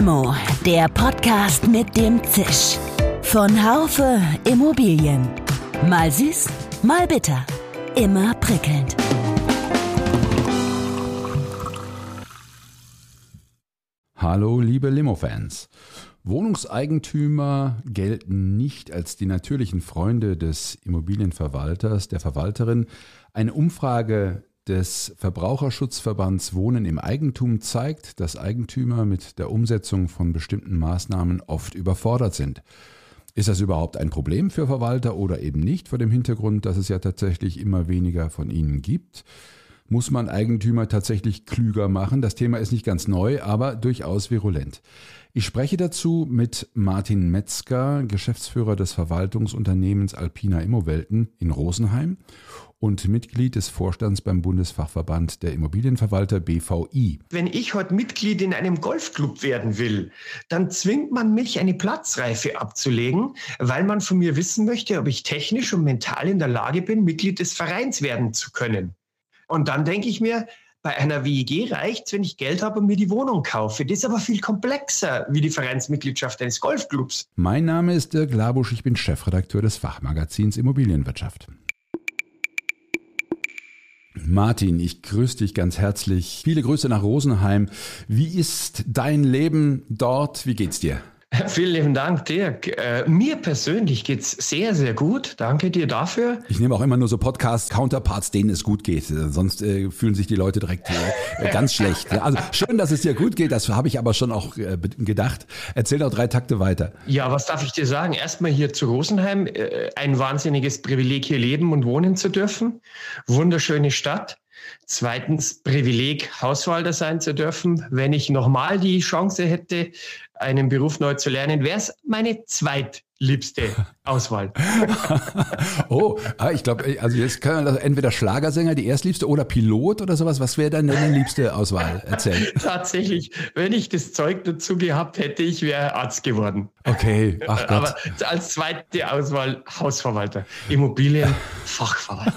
Limo, der Podcast mit dem Zisch. Von Haufe Immobilien. Mal süß, mal bitter. Immer prickelnd. Hallo, liebe Limo-Fans. Wohnungseigentümer gelten nicht als die natürlichen Freunde des Immobilienverwalters, der Verwalterin. Eine Umfrage des Verbraucherschutzverbands Wohnen im Eigentum zeigt, dass Eigentümer mit der Umsetzung von bestimmten Maßnahmen oft überfordert sind. Ist das überhaupt ein Problem für Verwalter oder eben nicht vor dem Hintergrund, dass es ja tatsächlich immer weniger von ihnen gibt? Muss man Eigentümer tatsächlich klüger machen? Das Thema ist nicht ganz neu, aber durchaus virulent. Ich spreche dazu mit Martin Metzger, Geschäftsführer des Verwaltungsunternehmens Alpina Immowelten in Rosenheim und Mitglied des Vorstands beim Bundesfachverband der Immobilienverwalter BVI. Wenn ich heute Mitglied in einem Golfclub werden will, dann zwingt man mich, eine Platzreife abzulegen, weil man von mir wissen möchte, ob ich technisch und mental in der Lage bin, Mitglied des Vereins werden zu können. Und dann denke ich mir, bei einer WIG reicht es, wenn ich Geld habe und mir die Wohnung kaufe. Das ist aber viel komplexer wie die Vereinsmitgliedschaft eines Golfclubs. Mein Name ist Dirk Labusch, ich bin Chefredakteur des Fachmagazins Immobilienwirtschaft. Martin, ich grüße dich ganz herzlich. Viele Grüße nach Rosenheim. Wie ist dein Leben dort? Wie geht's dir? Vielen lieben Dank, Dirk. Äh, mir persönlich geht's sehr, sehr gut. Danke dir dafür. Ich nehme auch immer nur so Podcast-Counterparts, denen es gut geht. Sonst äh, fühlen sich die Leute direkt äh, ganz schlecht. Also schön, dass es dir gut geht. Das habe ich aber schon auch äh, gedacht. Erzähl doch drei Takte weiter. Ja, was darf ich dir sagen? Erstmal hier zu Rosenheim. Äh, ein wahnsinniges Privileg, hier leben und wohnen zu dürfen. Wunderschöne Stadt. Zweitens Privileg, Hauswalter sein zu dürfen. Wenn ich nochmal die Chance hätte, einen Beruf neu zu lernen, wäre es meine zweitliebste Auswahl. oh, ah, ich glaube, also jetzt kann man entweder Schlagersänger, die erstliebste, oder Pilot oder sowas. Was wäre dann deine liebste Auswahl? Erzähl. Tatsächlich, wenn ich das Zeug dazu gehabt hätte, ich wäre Arzt geworden. Okay, ach Gott. Aber als zweite Auswahl Hausverwalter, Immobilienfachverwalter.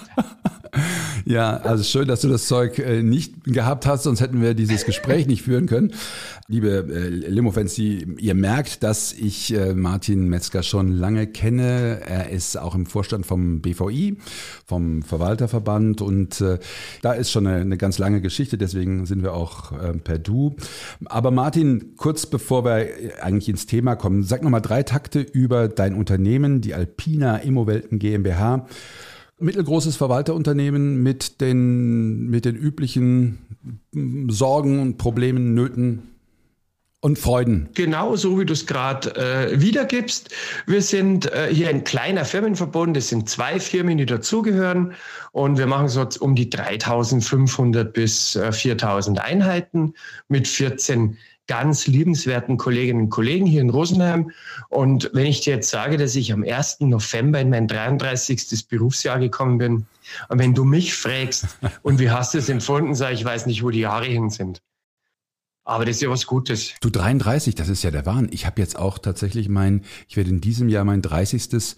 Ja, also schön, dass du das Zeug äh, nicht gehabt hast, sonst hätten wir dieses Gespräch nicht führen können. Liebe äh, Limo-Fans, ihr merkt, dass ich äh, Martin Metzger schon lange kenne. Er ist auch im Vorstand vom BVI, vom Verwalterverband und da ist schon eine, eine ganz lange Geschichte, deswegen sind wir auch per Du. Aber Martin, kurz bevor wir eigentlich ins Thema kommen, sag nochmal drei Takte über dein Unternehmen, die Alpina Immowelten GmbH mittelgroßes Verwalterunternehmen mit den, mit den üblichen Sorgen und Problemen, Nöten und Freuden. Genau so, wie du es gerade äh, wiedergibst. Wir sind äh, hier ein kleiner Firmenverbund. Es sind zwei Firmen, die dazugehören. Und wir machen so um die 3500 bis äh, 4000 Einheiten mit 14 ganz liebenswerten Kolleginnen und Kollegen hier in Rosenheim. Und wenn ich dir jetzt sage, dass ich am 1. November in mein 33. Berufsjahr gekommen bin, und wenn du mich fragst, und wie hast du es empfunden, sage ich, ich weiß nicht, wo die Jahre hin sind. Aber das ist ja was Gutes. Du 33, das ist ja der Wahn. Ich habe jetzt auch tatsächlich mein, ich werde in diesem Jahr mein 30.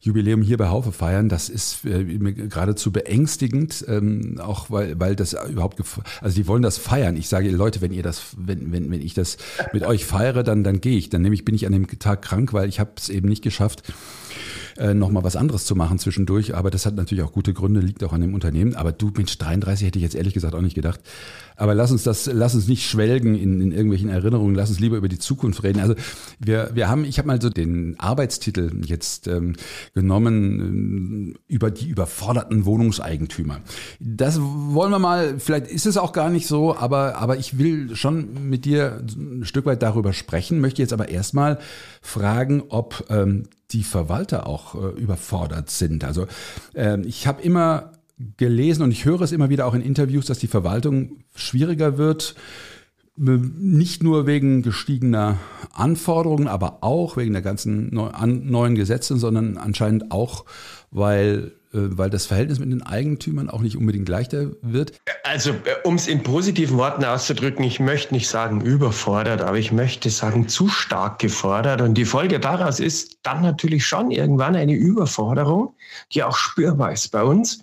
Jubiläum hier bei Haufe feiern. Das ist äh, geradezu beängstigend, ähm, auch weil, weil das überhaupt, also die wollen das feiern. Ich sage, Leute, wenn ihr das, wenn, wenn, wenn ich das mit euch feiere, dann, dann gehe ich. Dann nämlich bin ich an dem Tag krank, weil ich habe es eben nicht geschafft, äh, nochmal was anderes zu machen zwischendurch. Aber das hat natürlich auch gute Gründe, liegt auch an dem Unternehmen. Aber du, Mensch, 33 hätte ich jetzt ehrlich gesagt auch nicht gedacht. Aber lass uns das, lass uns nicht schwelgen in, in irgendwelchen Erinnerungen, lass uns lieber über die Zukunft reden. Also wir, wir haben, ich habe mal so den Arbeitstitel jetzt ähm, genommen äh, über die überforderten Wohnungseigentümer. Das wollen wir mal, vielleicht ist es auch gar nicht so, aber, aber ich will schon mit dir ein Stück weit darüber sprechen, möchte jetzt aber erstmal fragen, ob ähm, die Verwalter auch äh, überfordert sind. Also äh, ich habe immer gelesen und ich höre es immer wieder auch in Interviews, dass die Verwaltung schwieriger wird, nicht nur wegen gestiegener Anforderungen, aber auch wegen der ganzen neuen Gesetze, sondern anscheinend auch, weil äh, weil das Verhältnis mit den Eigentümern auch nicht unbedingt leichter wird? Also, äh, um es in positiven Worten auszudrücken, ich möchte nicht sagen überfordert, aber ich möchte sagen zu stark gefordert. Und die Folge daraus ist dann natürlich schon irgendwann eine Überforderung, die auch spürbar ist bei uns.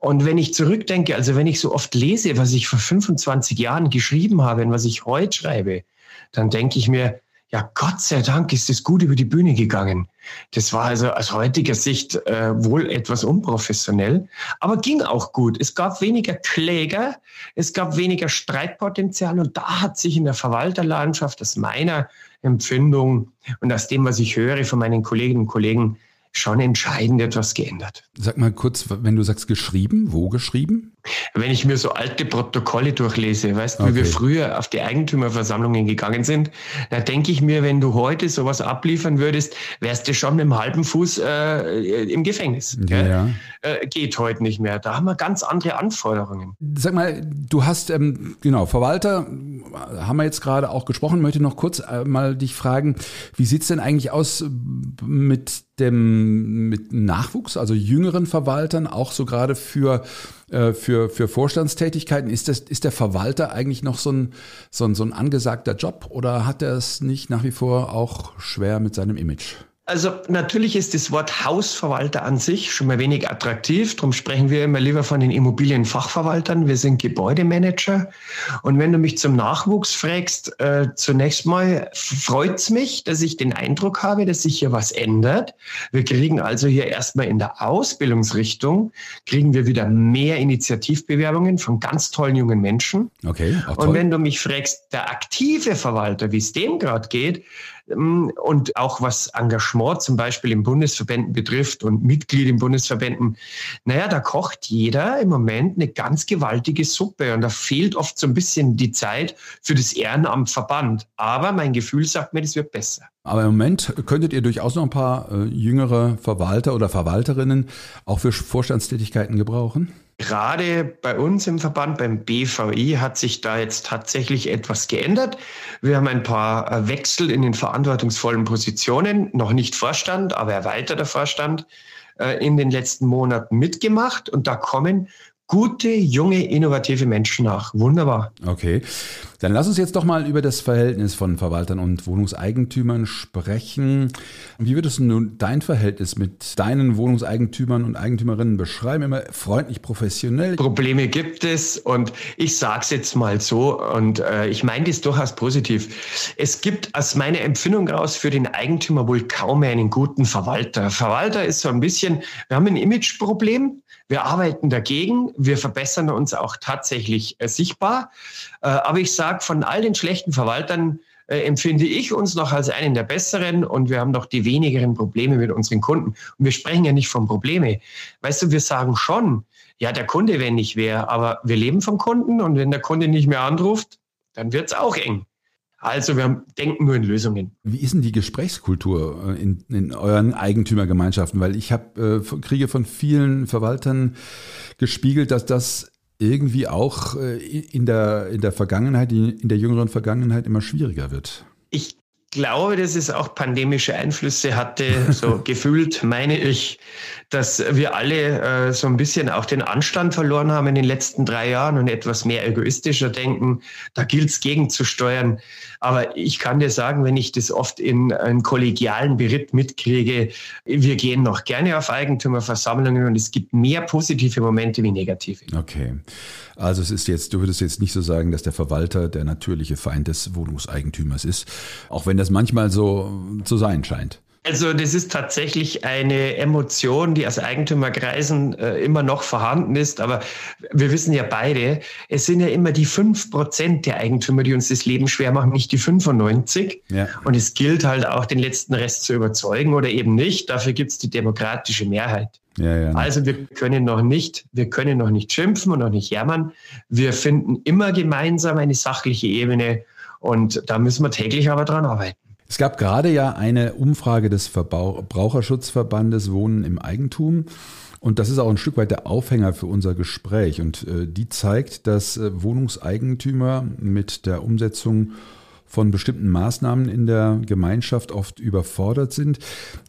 Und wenn ich zurückdenke, also wenn ich so oft lese, was ich vor 25 Jahren geschrieben habe und was ich heute schreibe, dann denke ich mir, ja, Gott sei Dank ist es gut über die Bühne gegangen. Das war also aus heutiger Sicht äh, wohl etwas unprofessionell, aber ging auch gut. Es gab weniger Kläger, es gab weniger Streitpotenzial und da hat sich in der Verwalterlandschaft aus meiner Empfindung und aus dem, was ich höre von meinen Kolleginnen und Kollegen, schon entscheidend etwas geändert. Sag mal kurz, wenn du sagst geschrieben, wo geschrieben? Wenn ich mir so alte Protokolle durchlese, weißt du, okay. wie wir früher auf die Eigentümerversammlungen gegangen sind, da denke ich mir, wenn du heute sowas abliefern würdest, wärst du schon mit einem halben Fuß äh, im Gefängnis. Ja, ja. Äh, geht heute nicht mehr. Da haben wir ganz andere Anforderungen. Sag mal, du hast, ähm, genau, Verwalter, haben wir jetzt gerade auch gesprochen, möchte noch kurz äh, mal dich fragen, wie sieht's denn eigentlich aus mit dem mit Nachwuchs, also jüngeren Verwaltern, auch so gerade für äh, für, für Vorstandstätigkeiten. Ist, das, ist der Verwalter eigentlich noch so ein, so, ein, so ein angesagter Job oder hat er es nicht nach wie vor auch schwer mit seinem Image? Also natürlich ist das Wort Hausverwalter an sich schon mal wenig attraktiv. Darum sprechen wir immer lieber von den Immobilienfachverwaltern. Wir sind Gebäudemanager. Und wenn du mich zum Nachwuchs fragst, äh, zunächst mal freut's mich, dass ich den Eindruck habe, dass sich hier was ändert. Wir kriegen also hier erstmal in der Ausbildungsrichtung, kriegen wir wieder mehr Initiativbewerbungen von ganz tollen jungen Menschen. Okay. Und wenn du mich fragst, der aktive Verwalter, wie es dem gerade geht, und auch was Engagement zum Beispiel in Bundesverbänden betrifft und Mitglied in Bundesverbänden, naja, da kocht jeder im Moment eine ganz gewaltige Suppe und da fehlt oft so ein bisschen die Zeit für das Ehrenamt Verband. Aber mein Gefühl sagt mir, das wird besser. Aber im Moment könntet ihr durchaus noch ein paar äh, jüngere Verwalter oder Verwalterinnen auch für Vorstandstätigkeiten gebrauchen? Gerade bei uns im Verband, beim BVI, hat sich da jetzt tatsächlich etwas geändert. Wir haben ein paar äh, Wechsel in den verantwortungsvollen Positionen, noch nicht Vorstand, aber erweiterter Vorstand äh, in den letzten Monaten mitgemacht. Und da kommen gute, junge, innovative Menschen nach. Wunderbar. Okay. Dann lass uns jetzt doch mal über das Verhältnis von Verwaltern und Wohnungseigentümern sprechen. Wie würdest du nun dein Verhältnis mit deinen Wohnungseigentümern und Eigentümerinnen beschreiben? Immer freundlich, professionell? Probleme gibt es und ich sage es jetzt mal so und äh, ich meine das durchaus positiv. Es gibt aus meiner Empfindung raus für den Eigentümer wohl kaum mehr einen guten Verwalter. Verwalter ist so ein bisschen, wir haben ein Imageproblem. Wir arbeiten dagegen. Wir verbessern uns auch tatsächlich äh, sichtbar. Äh, aber ich sage, von all den schlechten Verwaltern äh, empfinde ich uns noch als einen der besseren und wir haben noch die wenigeren Probleme mit unseren Kunden. Und wir sprechen ja nicht von Probleme. Weißt du, wir sagen schon, ja, der Kunde, wenn nicht wäre, aber wir leben vom Kunden und wenn der Kunde nicht mehr anruft, dann wird's auch eng. Also wir denken nur in Lösungen. Wie ist denn die Gesprächskultur äh, in, in euren Eigentümergemeinschaften? Weil ich hab, äh, kriege von vielen Verwaltern gespiegelt, dass das irgendwie auch äh, in der, in der Vergangenheit, in der jüngeren Vergangenheit immer schwieriger wird. Ich glaube, dass es auch pandemische Einflüsse hatte. So gefühlt meine ich, dass wir alle äh, so ein bisschen auch den Anstand verloren haben in den letzten drei Jahren und etwas mehr egoistischer denken. Da gilt es gegenzusteuern. Aber ich kann dir sagen, wenn ich das oft in einem kollegialen Beritt mitkriege, wir gehen noch gerne auf Eigentümerversammlungen und es gibt mehr positive Momente wie negative. Okay. Also es ist jetzt, du würdest jetzt nicht so sagen, dass der Verwalter der natürliche Feind des Wohnungseigentümers ist, auch wenn das manchmal so zu sein scheint. Also das ist tatsächlich eine Emotion, die aus Eigentümerkreisen äh, immer noch vorhanden ist. Aber wir wissen ja beide, es sind ja immer die fünf Prozent der Eigentümer, die uns das Leben schwer machen, nicht die 95. Ja. Und es gilt halt auch, den letzten Rest zu überzeugen oder eben nicht. Dafür gibt es die demokratische Mehrheit. Ja, ja. Also wir können noch nicht, wir können noch nicht schimpfen und noch nicht jammern. Wir finden immer gemeinsam eine sachliche Ebene und da müssen wir täglich aber dran arbeiten. Es gab gerade ja eine Umfrage des Verbraucherschutzverbandes Wohnen im Eigentum. Und das ist auch ein Stück weit der Aufhänger für unser Gespräch. Und äh, die zeigt, dass äh, Wohnungseigentümer mit der Umsetzung von bestimmten Maßnahmen in der Gemeinschaft oft überfordert sind.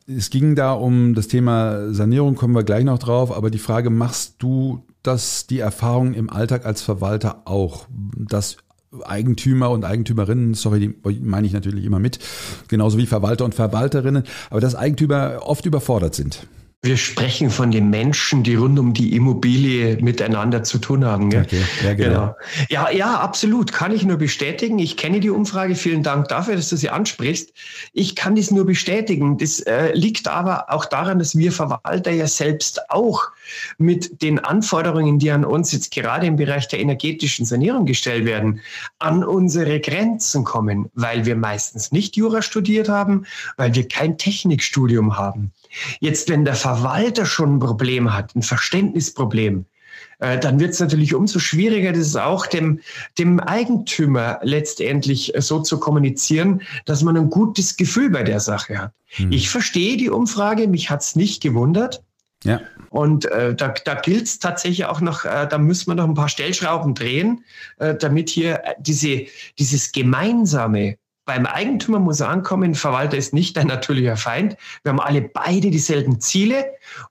Es ging da um das Thema Sanierung, kommen wir gleich noch drauf, aber die Frage, machst du das, die Erfahrung im Alltag als Verwalter auch, dass Eigentümer und Eigentümerinnen, sorry, die meine ich natürlich immer mit, genauso wie Verwalter und Verwalterinnen, aber dass Eigentümer oft überfordert sind. Wir sprechen von den Menschen, die rund um die Immobilie miteinander zu tun haben. Gell? Okay. Ja, genau. genau. Ja, ja, absolut. Kann ich nur bestätigen. Ich kenne die Umfrage. Vielen Dank dafür, dass du sie ansprichst. Ich kann das nur bestätigen. Das äh, liegt aber auch daran, dass wir Verwalter ja selbst auch mit den Anforderungen, die an uns jetzt gerade im Bereich der energetischen Sanierung gestellt werden, an unsere Grenzen kommen, weil wir meistens nicht Jura studiert haben, weil wir kein Technikstudium haben. Jetzt, wenn der Verwalter schon ein Problem hat, ein Verständnisproblem, äh, dann wird es natürlich umso schwieriger, das auch dem, dem Eigentümer letztendlich so zu kommunizieren, dass man ein gutes Gefühl bei der Sache hat. Hm. Ich verstehe die Umfrage, mich hat es nicht gewundert. Ja. Und äh, da, da gilt es tatsächlich auch noch, äh, da müssen wir noch ein paar Stellschrauben drehen, äh, damit hier äh, diese, dieses gemeinsame beim Eigentümer muss ankommen, Verwalter ist nicht dein natürlicher Feind. Wir haben alle beide dieselben Ziele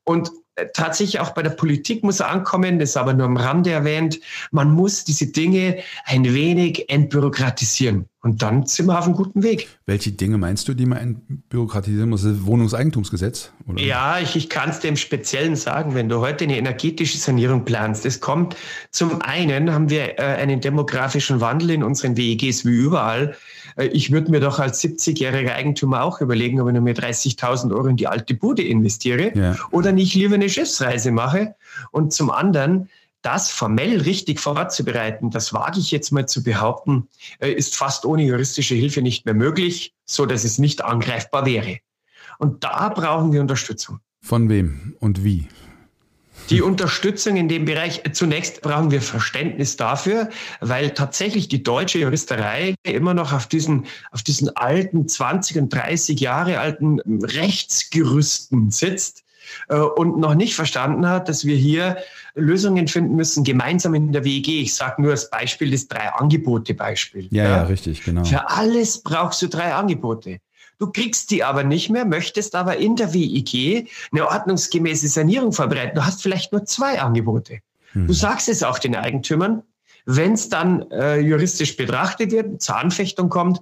und äh, tatsächlich auch bei der Politik muss er ankommen, das ist aber nur am Rande erwähnt. Man muss diese Dinge ein wenig entbürokratisieren. Und dann sind wir auf einem guten Weg. Welche Dinge meinst du, die man entbürokratisieren muss? Das Wohnungseigentumsgesetz? Oder? Ja, ich, ich kann es dem Speziellen sagen, wenn du heute eine energetische Sanierung planst. Es kommt zum einen, haben wir äh, einen demografischen Wandel in unseren WEGs wie überall. Äh, ich würde mir doch als 70-jähriger Eigentümer auch überlegen, ob ich nur mir 30.000 Euro in die alte Bude investiere ja. oder nicht lieber eine Schiffsreise mache. Und zum anderen, das formell richtig vorzubereiten, das wage ich jetzt mal zu behaupten, äh, ist fast ohne juristische Hilfe nicht mehr möglich, so dass es nicht angreifbar wäre. Und da brauchen wir Unterstützung. Von wem und wie? Die Unterstützung in dem Bereich, zunächst brauchen wir Verständnis dafür, weil tatsächlich die deutsche Juristerei immer noch auf diesen, auf diesen alten 20 und 30 Jahre alten Rechtsgerüsten sitzt äh, und noch nicht verstanden hat, dass wir hier Lösungen finden müssen, gemeinsam in der WEG. Ich sage nur das Beispiel des Drei-Angebote-Beispiel. Ja, ja, ja, richtig, genau. Für alles brauchst du drei Angebote. Du kriegst die aber nicht mehr, möchtest aber in der WIG eine ordnungsgemäße Sanierung vorbereiten. Du hast vielleicht nur zwei Angebote. Hm. Du sagst es auch den Eigentümern. Wenn es dann äh, juristisch betrachtet wird, zur Anfechtung kommt,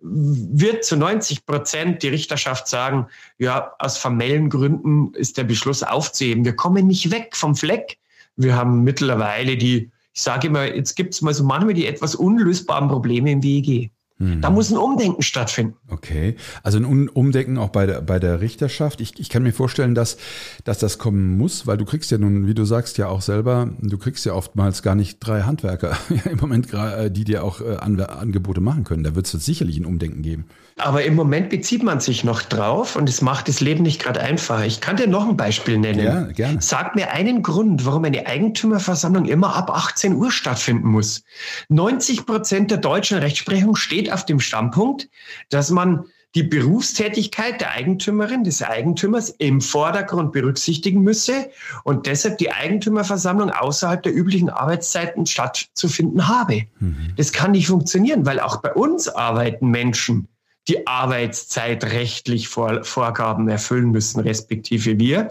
wird zu 90 Prozent die Richterschaft sagen, ja, aus formellen Gründen ist der Beschluss aufzuheben. Wir kommen nicht weg vom Fleck. Wir haben mittlerweile die, ich sage immer, jetzt gibt es mal so manchmal die etwas unlösbaren Probleme im WEG. Hm. Da muss ein Umdenken stattfinden. Okay, also ein Umdenken auch bei der, bei der Richterschaft. Ich, ich kann mir vorstellen, dass, dass das kommen muss, weil du kriegst ja nun, wie du sagst, ja auch selber, du kriegst ja oftmals gar nicht drei Handwerker im Moment, äh, die dir auch äh, Angebote machen können. Da wird es sicherlich ein Umdenken geben. Aber im Moment bezieht man sich noch drauf und es macht das Leben nicht gerade einfacher. Ich kann dir noch ein Beispiel nennen. Ja, gerne. Sag mir einen Grund, warum eine Eigentümerversammlung immer ab 18 Uhr stattfinden muss. 90 Prozent der deutschen Rechtsprechung steht auf dem Standpunkt, dass man die Berufstätigkeit der Eigentümerin, des Eigentümers im Vordergrund berücksichtigen müsse und deshalb die Eigentümerversammlung außerhalb der üblichen Arbeitszeiten stattzufinden habe. Mhm. Das kann nicht funktionieren, weil auch bei uns arbeiten Menschen die Arbeitszeit rechtlich vor, Vorgaben erfüllen müssen, respektive wir.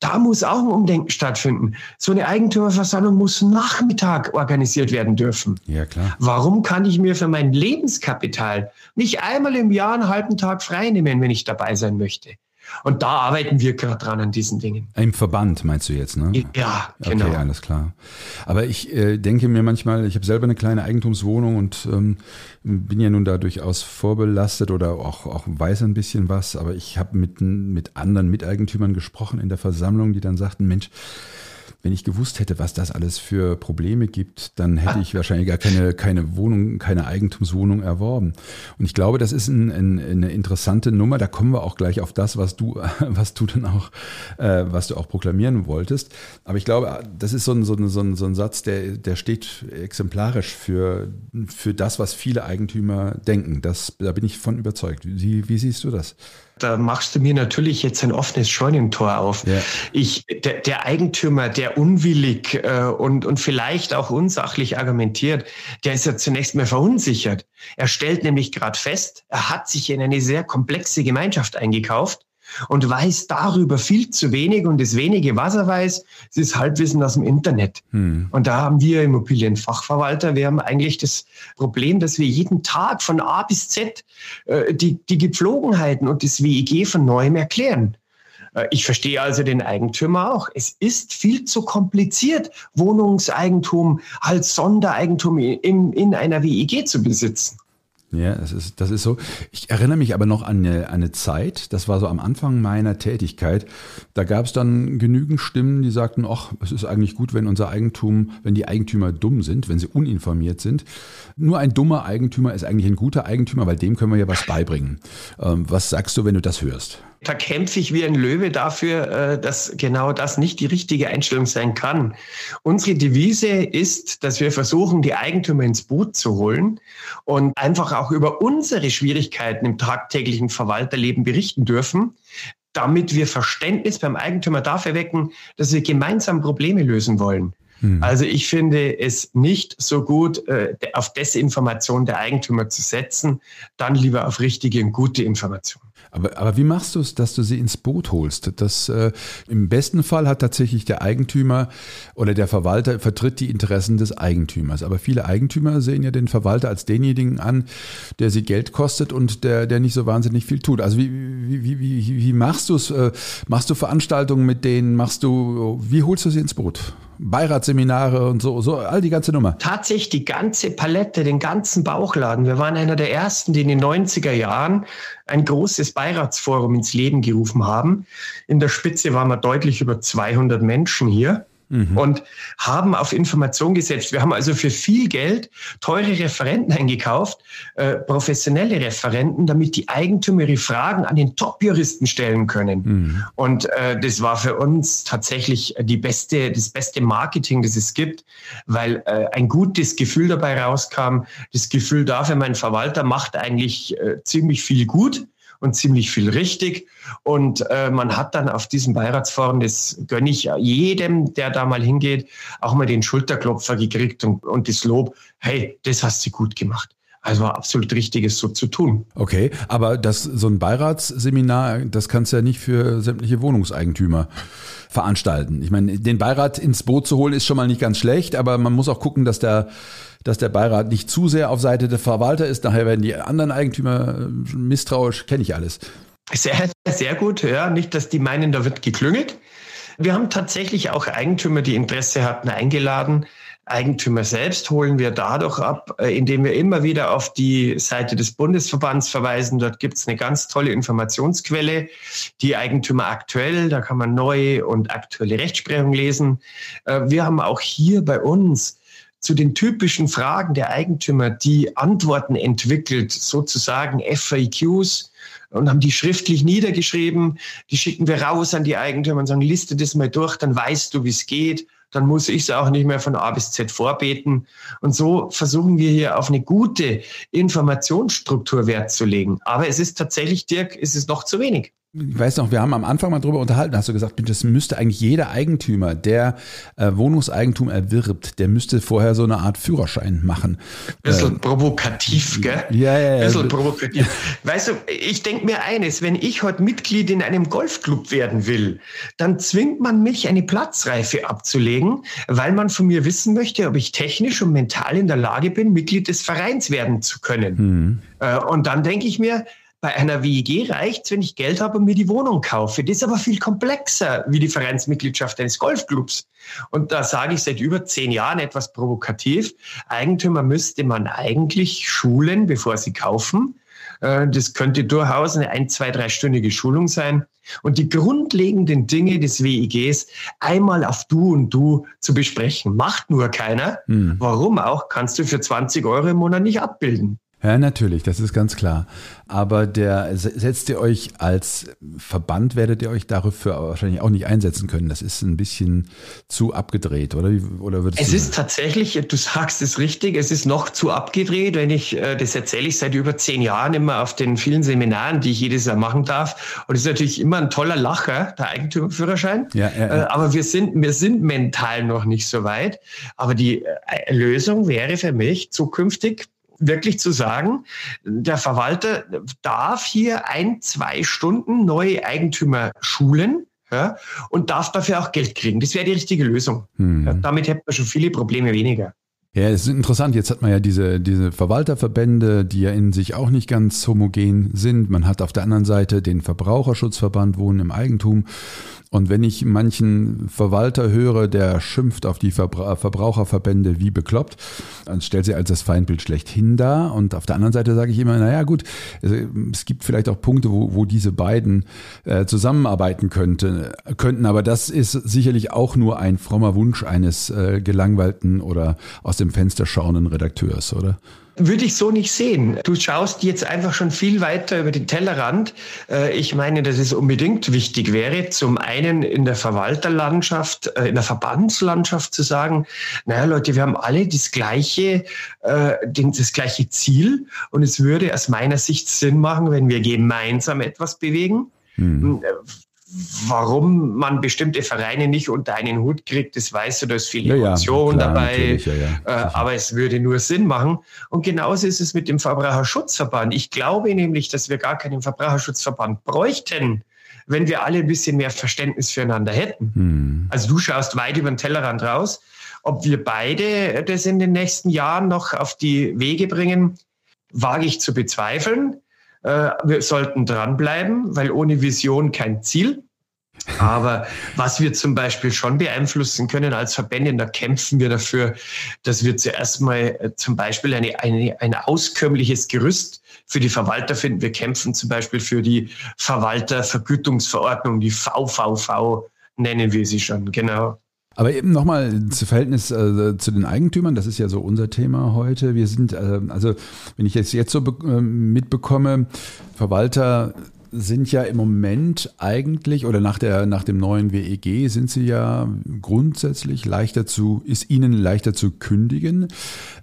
Da muss auch ein Umdenken stattfinden. So eine Eigentümerversammlung muss Nachmittag organisiert werden dürfen. Ja, klar. Warum kann ich mir für mein Lebenskapital nicht einmal im Jahr einen halben Tag frei nehmen, wenn ich dabei sein möchte? Und da arbeiten wir gerade dran an diesen Dingen. Im Verband meinst du jetzt, ne? Ja, genau. Okay, alles klar. Aber ich äh, denke mir manchmal, ich habe selber eine kleine Eigentumswohnung und ähm, bin ja nun da durchaus vorbelastet oder auch, auch weiß ein bisschen was, aber ich habe mit, mit anderen Miteigentümern gesprochen in der Versammlung, die dann sagten, Mensch, wenn ich gewusst hätte, was das alles für Probleme gibt, dann hätte ich wahrscheinlich gar keine, keine Wohnung, keine Eigentumswohnung erworben. Und ich glaube, das ist ein, ein, eine interessante Nummer. Da kommen wir auch gleich auf das, was du, was du dann auch, äh, was du auch proklamieren wolltest. Aber ich glaube, das ist so ein, so ein, so ein, so ein Satz, der, der steht exemplarisch für, für das, was viele Eigentümer denken. Das, da bin ich von überzeugt. Wie, wie siehst du das? Da machst du mir natürlich jetzt ein offenes Scheunentor auf. Ja. Ich, der, der, Eigentümer, der unwillig äh, und, und vielleicht auch unsachlich argumentiert, der ist ja zunächst mal verunsichert. Er stellt nämlich gerade fest, er hat sich in eine sehr komplexe Gemeinschaft eingekauft und weiß darüber viel zu wenig und das wenige, was er weiß, es ist Halbwissen aus dem Internet. Hm. Und da haben wir Immobilienfachverwalter, wir haben eigentlich das Problem, dass wir jeden Tag von A bis Z äh, die, die Gepflogenheiten und das WEG von neuem erklären. Äh, ich verstehe also den Eigentümer auch. Es ist viel zu kompliziert, Wohnungseigentum als Sondereigentum in, in einer WEG zu besitzen. Ja, das ist, das ist so. Ich erinnere mich aber noch an eine, eine Zeit, das war so am Anfang meiner Tätigkeit, da gab es dann genügend Stimmen, die sagten, ach, es ist eigentlich gut, wenn unser Eigentum, wenn die Eigentümer dumm sind, wenn sie uninformiert sind. Nur ein dummer Eigentümer ist eigentlich ein guter Eigentümer, weil dem können wir ja was beibringen. Ähm, was sagst du, wenn du das hörst? Da kämpfe ich wie ein Löwe dafür, äh, dass genau das nicht die richtige Einstellung sein kann. Unsere Devise ist, dass wir versuchen, die Eigentümer ins Boot zu holen und einfach auch über unsere Schwierigkeiten im tagtäglichen Verwalterleben berichten dürfen, damit wir Verständnis beim Eigentümer dafür wecken, dass wir gemeinsam Probleme lösen wollen. Hm. Also ich finde es nicht so gut, äh, auf Desinformation der Eigentümer zu setzen, dann lieber auf richtige und gute Information. Aber, aber wie machst du es, dass du sie ins Boot holst? Das, äh, Im besten Fall hat tatsächlich der Eigentümer oder der Verwalter vertritt die Interessen des Eigentümers. Aber viele Eigentümer sehen ja den Verwalter als denjenigen an, der sie Geld kostet und der, der nicht so wahnsinnig viel tut. Also wie, wie, wie, wie, wie machst du es? Äh, machst du Veranstaltungen mit denen? Machst du, wie holst du sie ins Boot? Beiratsseminare und so, so, all die ganze Nummer. Tatsächlich die ganze Palette, den ganzen Bauchladen. Wir waren einer der ersten, die in den 90er Jahren ein großes Beiratsforum ins Leben gerufen haben. In der Spitze waren wir deutlich über 200 Menschen hier mhm. und haben auf Information gesetzt. Wir haben also für viel Geld teure Referenten eingekauft, äh, professionelle Referenten, damit die Eigentümer ihre Fragen an den Top-Juristen stellen können. Mhm. Und äh, das war für uns tatsächlich die beste, das beste Marketing, das es gibt, weil äh, ein gutes Gefühl dabei rauskam. Das Gefühl dafür, mein Verwalter macht eigentlich äh, ziemlich viel gut und ziemlich viel richtig. Und äh, man hat dann auf diesem Beiratsforum, das gönne ich jedem, der da mal hingeht, auch mal den Schulterklopfer gekriegt und, und das Lob, hey, das hast du gut gemacht. Also war absolut richtiges so zu tun. Okay, aber das so ein Beiratsseminar, das kannst du ja nicht für sämtliche Wohnungseigentümer veranstalten. Ich meine, den Beirat ins Boot zu holen ist schon mal nicht ganz schlecht, aber man muss auch gucken, dass der dass der Beirat nicht zu sehr auf Seite der Verwalter ist. Nachher werden die anderen Eigentümer äh, misstrauisch, kenne ich alles. Sehr, sehr gut, ja. Nicht, dass die meinen, da wird geklüngelt. Wir haben tatsächlich auch Eigentümer, die Interesse hatten, eingeladen. Eigentümer selbst holen wir dadurch ab, äh, indem wir immer wieder auf die Seite des Bundesverbands verweisen. Dort gibt es eine ganz tolle Informationsquelle, die Eigentümer aktuell. Da kann man neue und aktuelle Rechtsprechung lesen. Äh, wir haben auch hier bei uns zu den typischen Fragen der Eigentümer die Antworten entwickelt, sozusagen FAQs und haben die schriftlich niedergeschrieben. Die schicken wir raus an die Eigentümer und sagen, liste das mal durch, dann weißt du, wie es geht. Dann muss ich es auch nicht mehr von A bis Z vorbeten. Und so versuchen wir hier auf eine gute Informationsstruktur Wert zu legen. Aber es ist tatsächlich, Dirk, es ist noch zu wenig ich weiß noch, wir haben am Anfang mal drüber unterhalten, hast du gesagt, das müsste eigentlich jeder Eigentümer, der äh, Wohnungseigentum erwirbt, der müsste vorher so eine Art Führerschein machen. Bisschen ähm, provokativ, gell? Ja, ja, ja. Bisschen provokativ. Weißt du, ich denke mir eines, wenn ich heute Mitglied in einem Golfclub werden will, dann zwingt man mich, eine Platzreife abzulegen, weil man von mir wissen möchte, ob ich technisch und mental in der Lage bin, Mitglied des Vereins werden zu können. Hm. Äh, und dann denke ich mir, bei einer WIG reicht es, wenn ich Geld habe und mir die Wohnung kaufe. Das ist aber viel komplexer wie die Vereinsmitgliedschaft eines Golfclubs. Und da sage ich seit über zehn Jahren etwas provokativ. Eigentümer müsste man eigentlich schulen, bevor sie kaufen. Äh, das könnte durchaus eine ein, zwei, dreistündige Schulung sein. Und die grundlegenden Dinge des WIGs einmal auf Du und Du zu besprechen. Macht nur keiner. Hm. Warum auch? Kannst du für 20 Euro im Monat nicht abbilden. Ja, natürlich, das ist ganz klar. Aber der setzt ihr euch als Verband, werdet ihr euch dafür wahrscheinlich auch nicht einsetzen können. Das ist ein bisschen zu abgedreht, oder? oder es ist tatsächlich, du sagst es richtig, es ist noch zu abgedreht. Wenn ich, äh, das erzähle ich seit über zehn Jahren immer auf den vielen Seminaren, die ich jedes Jahr machen darf. Und es ist natürlich immer ein toller Lacher, der Eigentümerführerschein. Ja, ja, ja. Äh, aber wir sind, wir sind mental noch nicht so weit. Aber die äh, Lösung wäre für mich zukünftig, wirklich zu sagen, der Verwalter darf hier ein, zwei Stunden neue Eigentümer schulen. Ja, und darf dafür auch Geld kriegen. Das wäre die richtige Lösung. Hm. Ja, damit hätten wir schon viele Probleme weniger. Ja, es ist interessant. Jetzt hat man ja diese, diese Verwalterverbände, die ja in sich auch nicht ganz homogen sind. Man hat auf der anderen Seite den Verbraucherschutzverband Wohnen im Eigentum. Und wenn ich manchen Verwalter höre, der schimpft auf die Verbra Verbraucherverbände wie bekloppt, dann stellt sie als das Feindbild schlechthin dar. Und auf der anderen Seite sage ich immer, naja gut, es gibt vielleicht auch Punkte, wo, wo diese beiden äh, zusammenarbeiten könnte, könnten. Aber das ist sicherlich auch nur ein frommer Wunsch eines äh, gelangweilten oder aus dem Fenster schauenden Redakteurs, oder? Würde ich so nicht sehen. Du schaust jetzt einfach schon viel weiter über den Tellerrand. Äh, ich meine, dass es unbedingt wichtig wäre, zum einen in der Verwalterlandschaft, äh, in der Verbandslandschaft zu sagen, naja Leute, wir haben alle das gleiche, äh, das gleiche Ziel und es würde aus meiner Sicht Sinn machen, wenn wir gemeinsam etwas bewegen. Hm warum man bestimmte Vereine nicht unter einen Hut kriegt, das weißt du, da ist viel ja, Emotion ja, dabei, ja, äh, aber es würde nur Sinn machen. Und genauso ist es mit dem Verbraucherschutzverband. Ich glaube nämlich, dass wir gar keinen Verbraucherschutzverband bräuchten, wenn wir alle ein bisschen mehr Verständnis füreinander hätten. Hm. Also du schaust weit über den Tellerrand raus. Ob wir beide das in den nächsten Jahren noch auf die Wege bringen, wage ich zu bezweifeln. Äh, wir sollten dranbleiben, weil ohne Vision kein Ziel. Aber was wir zum Beispiel schon beeinflussen können als Verbände, da kämpfen wir dafür, dass wir zuerst mal äh, zum Beispiel eine, eine, ein auskömmliches Gerüst für die Verwalter finden. Wir kämpfen zum Beispiel für die Verwaltervergütungsverordnung, die VVV nennen wir sie schon, genau. Aber eben nochmal zu Verhältnis äh, zu den Eigentümern, das ist ja so unser Thema heute. Wir sind, äh, also wenn ich jetzt, jetzt so äh, mitbekomme, Verwalter sind ja im Moment eigentlich oder nach der nach dem neuen WEG sind sie ja grundsätzlich leichter zu ist ihnen leichter zu kündigen.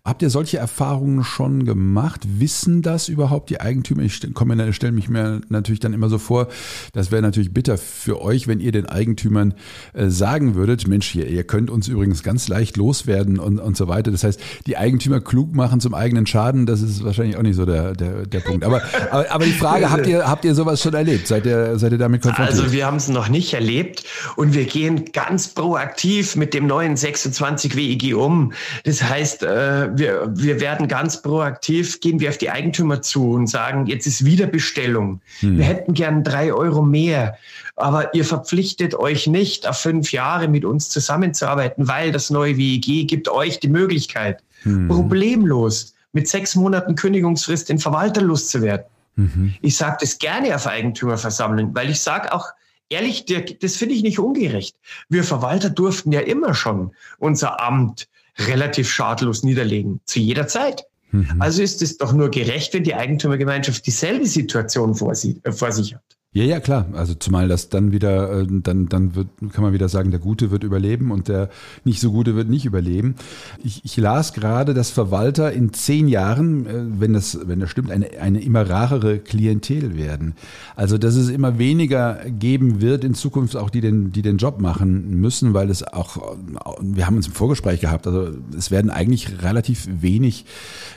Habt ihr solche Erfahrungen schon gemacht? Wissen das überhaupt die Eigentümer? Ich stelle stell mich mir natürlich dann immer so vor, das wäre natürlich bitter für euch, wenn ihr den Eigentümern äh, sagen würdet, Mensch, hier, ihr könnt uns übrigens ganz leicht loswerden und, und so weiter. Das heißt, die Eigentümer klug machen zum eigenen Schaden, das ist wahrscheinlich auch nicht so der, der, der Punkt. Aber, aber, aber die Frage, habt ihr, habt ihr sowas schon erlebt? Seid ihr, seid ihr damit konfrontiert? Also wir haben es noch nicht erlebt und wir gehen ganz proaktiv mit dem neuen 26 WEG um. Das heißt, äh, wir, wir werden ganz proaktiv, gehen wir auf die Eigentümer zu und sagen, jetzt ist wieder Bestellung. Hm. Wir hätten gern drei Euro mehr, aber ihr verpflichtet euch nicht, auf fünf Jahre mit uns zusammenzuarbeiten, weil das neue WEG gibt euch die Möglichkeit, hm. problemlos mit sechs Monaten Kündigungsfrist den Verwalter loszuwerden. Mhm. Ich sage das gerne auf Eigentümerversammlungen, weil ich sage auch, ehrlich, das finde ich nicht ungerecht. Wir Verwalter durften ja immer schon unser Amt relativ schadlos niederlegen, zu jeder Zeit. Mhm. Also ist es doch nur gerecht, wenn die Eigentümergemeinschaft dieselbe Situation vor, sie, äh, vor sich hat. Ja, ja, klar. Also zumal das dann wieder, äh, dann, dann wird, kann man wieder sagen, der Gute wird überleben und der nicht so Gute wird nicht überleben. Ich, ich las gerade, dass Verwalter in zehn Jahren, äh, wenn das, wenn das stimmt, eine, eine immer rarere Klientel werden. Also, dass es immer weniger geben wird in Zukunft auch, die den, die den Job machen müssen, weil es auch, wir haben uns im Vorgespräch gehabt, also es werden eigentlich relativ wenig,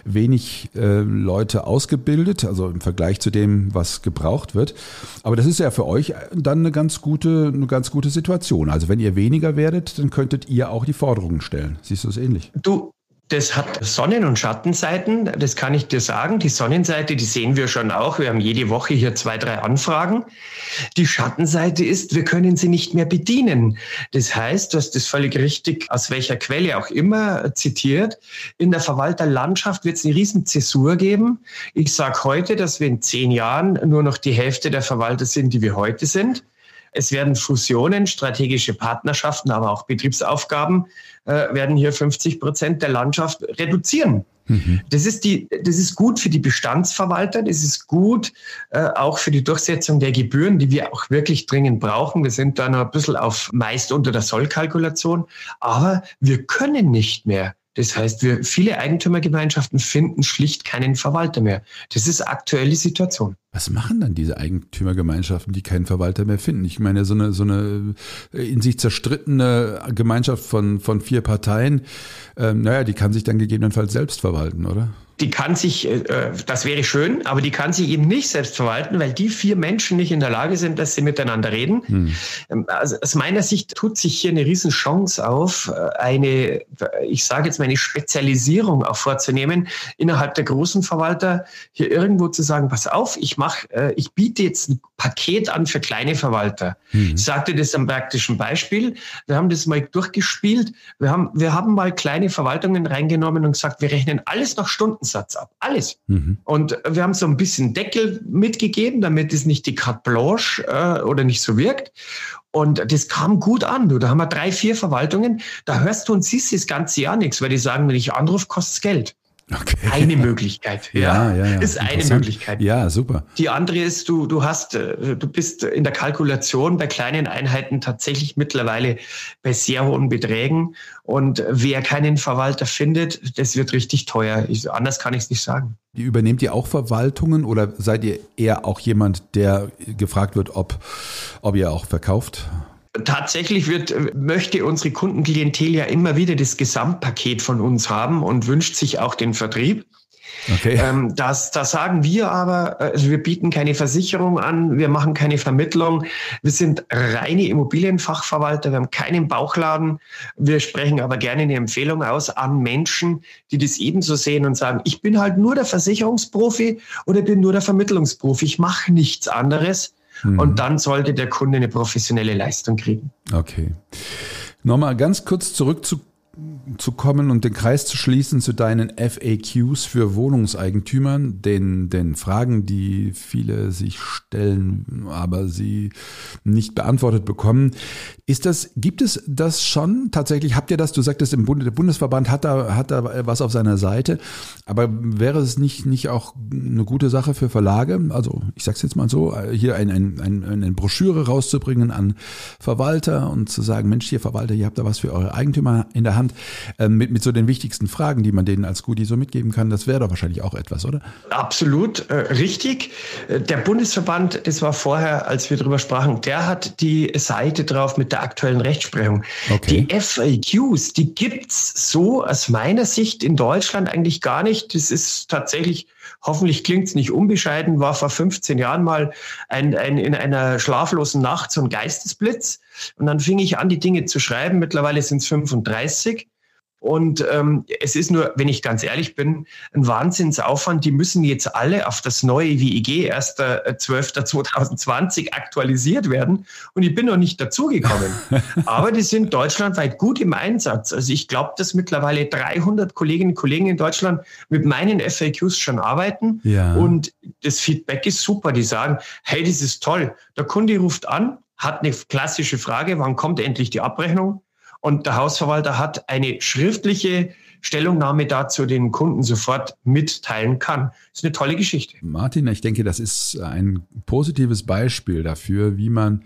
wenig äh, Leute ausgebildet, also im Vergleich zu dem, was gebraucht wird. Aber das ist ja für euch dann eine ganz gute, eine ganz gute Situation. Also wenn ihr weniger werdet, dann könntet ihr auch die Forderungen stellen. Siehst du es ähnlich? Du, das hat Sonnen- und Schattenseiten, das kann ich dir sagen. Die Sonnenseite, die sehen wir schon auch. Wir haben jede Woche hier zwei, drei Anfragen. Die Schattenseite ist, wir können sie nicht mehr bedienen. Das heißt, du hast das völlig richtig, aus welcher Quelle auch immer zitiert. In der Verwalterlandschaft wird es eine riesen Zäsur geben. Ich sage heute, dass wir in zehn Jahren nur noch die Hälfte der Verwalter sind, die wir heute sind. Es werden Fusionen, strategische Partnerschaften, aber auch Betriebsaufgaben äh, werden hier 50 Prozent der Landschaft reduzieren. Mhm. Das ist die, das ist gut für die Bestandsverwalter. Das ist gut äh, auch für die Durchsetzung der Gebühren, die wir auch wirklich dringend brauchen. Wir sind da noch ein bisschen auf meist unter der Sollkalkulation. Aber wir können nicht mehr das heißt, wir, viele Eigentümergemeinschaften finden schlicht keinen Verwalter mehr. Das ist aktuelle Situation. Was machen dann diese Eigentümergemeinschaften, die keinen Verwalter mehr finden? Ich meine, so eine, so eine in sich zerstrittene Gemeinschaft von, von vier Parteien, ähm, naja, die kann sich dann gegebenenfalls selbst verwalten, oder? Die kann sich, äh, das wäre schön, aber die kann sich eben nicht selbst verwalten, weil die vier Menschen nicht in der Lage sind, dass sie miteinander reden. Hm. Ähm, also aus meiner Sicht tut sich hier eine Riesenchance auf, äh, eine, ich sage jetzt mal, eine Spezialisierung auch vorzunehmen, innerhalb der großen Verwalter hier irgendwo zu sagen, pass auf, ich mache, äh, ich biete jetzt ein Paket an für kleine Verwalter. Hm. Ich sagte das am praktischen Beispiel. Wir haben das mal durchgespielt. Wir haben, wir haben mal kleine Verwaltungen reingenommen und gesagt, wir rechnen alles nach Stunden Stundensatz ab. Alles. Mhm. Und wir haben so ein bisschen Deckel mitgegeben, damit es nicht die Carte Blanche äh, oder nicht so wirkt. Und das kam gut an. Du, da haben wir drei, vier Verwaltungen. Da hörst du und siehst das ganze Jahr nichts, weil die sagen, wenn ich anrufe, kostet es Geld. Okay. Eine Möglichkeit, ja, ja, ja, ja. ist eine Möglichkeit. Ja, super. Die andere ist, du, du hast, äh, du bist in der Kalkulation bei kleinen Einheiten tatsächlich mittlerweile bei sehr hohen Beträgen. Und wer keinen Verwalter findet, das wird richtig teuer. Ich, anders kann ich es nicht sagen. Übernehmt ihr auch Verwaltungen oder seid ihr eher auch jemand, der gefragt wird, ob, ob ihr auch verkauft? Tatsächlich wird, möchte unsere Kundenklientel ja immer wieder das Gesamtpaket von uns haben und wünscht sich auch den Vertrieb. Okay. Ähm, das, das sagen wir aber, also wir bieten keine Versicherung an, wir machen keine Vermittlung, wir sind reine Immobilienfachverwalter, wir haben keinen Bauchladen, wir sprechen aber gerne eine Empfehlung aus an Menschen, die das ebenso sehen und sagen, ich bin halt nur der Versicherungsprofi oder bin nur der Vermittlungsprofi, ich mache nichts anderes. Mhm. Und dann sollte der Kunde eine professionelle Leistung kriegen. Okay. Nochmal ganz kurz zurück zu zu kommen und den Kreis zu schließen zu deinen FAQs für Wohnungseigentümern, den, den Fragen, die viele sich stellen, aber sie nicht beantwortet bekommen. Ist das, gibt es das schon tatsächlich? Habt ihr das? Du sagtest, im Bund, der Bundesverband hat da, hat da was auf seiner Seite. Aber wäre es nicht, nicht auch eine gute Sache für Verlage? Also, ich sag's jetzt mal so, hier ein, ein, ein, eine Broschüre rauszubringen an Verwalter und zu sagen, Mensch, hier Verwalter, ihr habt da was für eure Eigentümer in der Hand Hand äh, mit, mit so den wichtigsten Fragen, die man denen als Goodie so mitgeben kann. Das wäre doch wahrscheinlich auch etwas, oder? Absolut, äh, richtig. Äh, der Bundesverband, das war vorher, als wir darüber sprachen, der hat die Seite drauf mit der aktuellen Rechtsprechung. Okay. Die FAQs, die gibt's so aus meiner Sicht in Deutschland eigentlich gar nicht. Das ist tatsächlich hoffentlich klingt es nicht unbescheiden, war vor 15 Jahren mal ein, ein, in einer schlaflosen Nacht so ein Geistesblitz. Und dann fing ich an, die Dinge zu schreiben. Mittlerweile sind es 35. Und ähm, es ist nur, wenn ich ganz ehrlich bin, ein Wahnsinnsaufwand. Die müssen jetzt alle auf das neue WIG 1.12.2020 aktualisiert werden. Und ich bin noch nicht dazugekommen. Aber die sind deutschlandweit gut im Einsatz. Also ich glaube, dass mittlerweile 300 Kolleginnen und Kollegen in Deutschland mit meinen FAQs schon arbeiten. Ja. Und das Feedback ist super. Die sagen, hey, das ist toll. Der Kunde ruft an, hat eine klassische Frage, wann kommt endlich die Abrechnung? Und der Hausverwalter hat eine schriftliche Stellungnahme dazu den Kunden sofort mitteilen kann. Das ist eine tolle Geschichte. Martin, ich denke, das ist ein positives Beispiel dafür, wie man,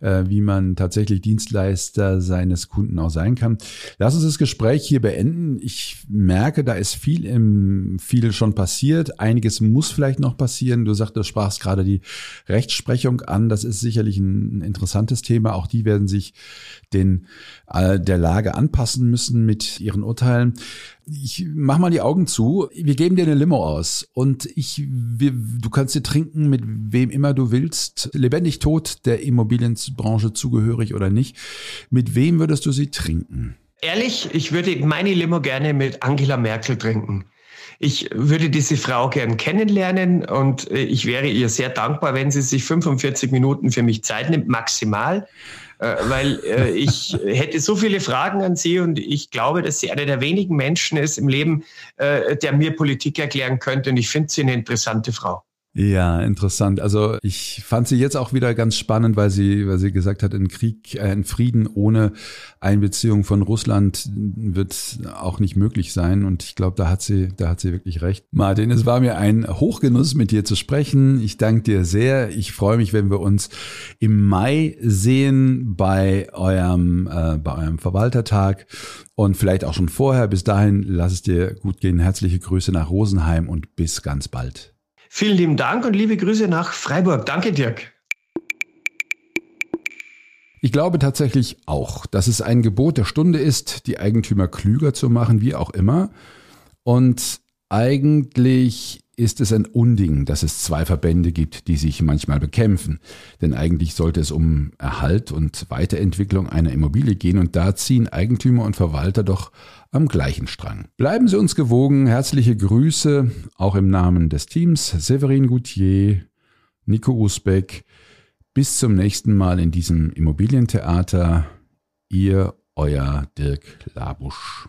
äh, wie man tatsächlich Dienstleister seines Kunden auch sein kann. Lass uns das Gespräch hier beenden. Ich merke, da ist viel im, viel schon passiert. Einiges muss vielleicht noch passieren. Du sagst, du sprachst gerade die Rechtsprechung an. Das ist sicherlich ein interessantes Thema. Auch die werden sich den, äh, der Lage anpassen müssen mit ihren Urteilen. Ich mach mal die Augen zu. Wir geben dir eine Limo aus und ich, wir, du kannst dir trinken mit wem immer du willst, lebendig tot, der Immobilienbranche zugehörig oder nicht. Mit wem würdest du sie trinken? Ehrlich, ich würde meine Limo gerne mit Angela Merkel trinken. Ich würde diese Frau gern kennenlernen und äh, ich wäre ihr sehr dankbar, wenn sie sich 45 Minuten für mich Zeit nimmt, maximal. Äh, weil äh, ich hätte so viele Fragen an Sie und ich glaube, dass sie eine der wenigen Menschen ist im Leben, äh, der mir Politik erklären könnte und ich finde sie eine interessante Frau. Ja, interessant. Also ich fand sie jetzt auch wieder ganz spannend, weil sie, weil sie gesagt hat, ein Krieg, äh, ein Frieden ohne Einbeziehung von Russland wird auch nicht möglich sein. Und ich glaube, da hat sie, da hat sie wirklich recht. Martin, es war mir ein Hochgenuss, mit dir zu sprechen. Ich danke dir sehr. Ich freue mich, wenn wir uns im Mai sehen bei eurem, äh, bei eurem Verwaltertag und vielleicht auch schon vorher. Bis dahin, lass es dir gut gehen. Herzliche Grüße nach Rosenheim und bis ganz bald. Vielen lieben Dank und liebe Grüße nach Freiburg. Danke, Dirk. Ich glaube tatsächlich auch, dass es ein Gebot der Stunde ist, die Eigentümer klüger zu machen, wie auch immer. Und Eigentlich ist es ein Unding, dass es zwei Verbände gibt, die sich manchmal bekämpfen. Denn eigentlich sollte es um Erhalt und Weiterentwicklung einer Immobilie gehen und da ziehen Eigentümer und Verwalter doch am gleichen Strang. Bleiben Sie uns gewogen. Herzliche Grüße, auch im Namen des Teams. Severin Goutier, Nico Usbeck. Bis zum nächsten Mal in diesem Immobilientheater. Ihr, euer Dirk Labusch.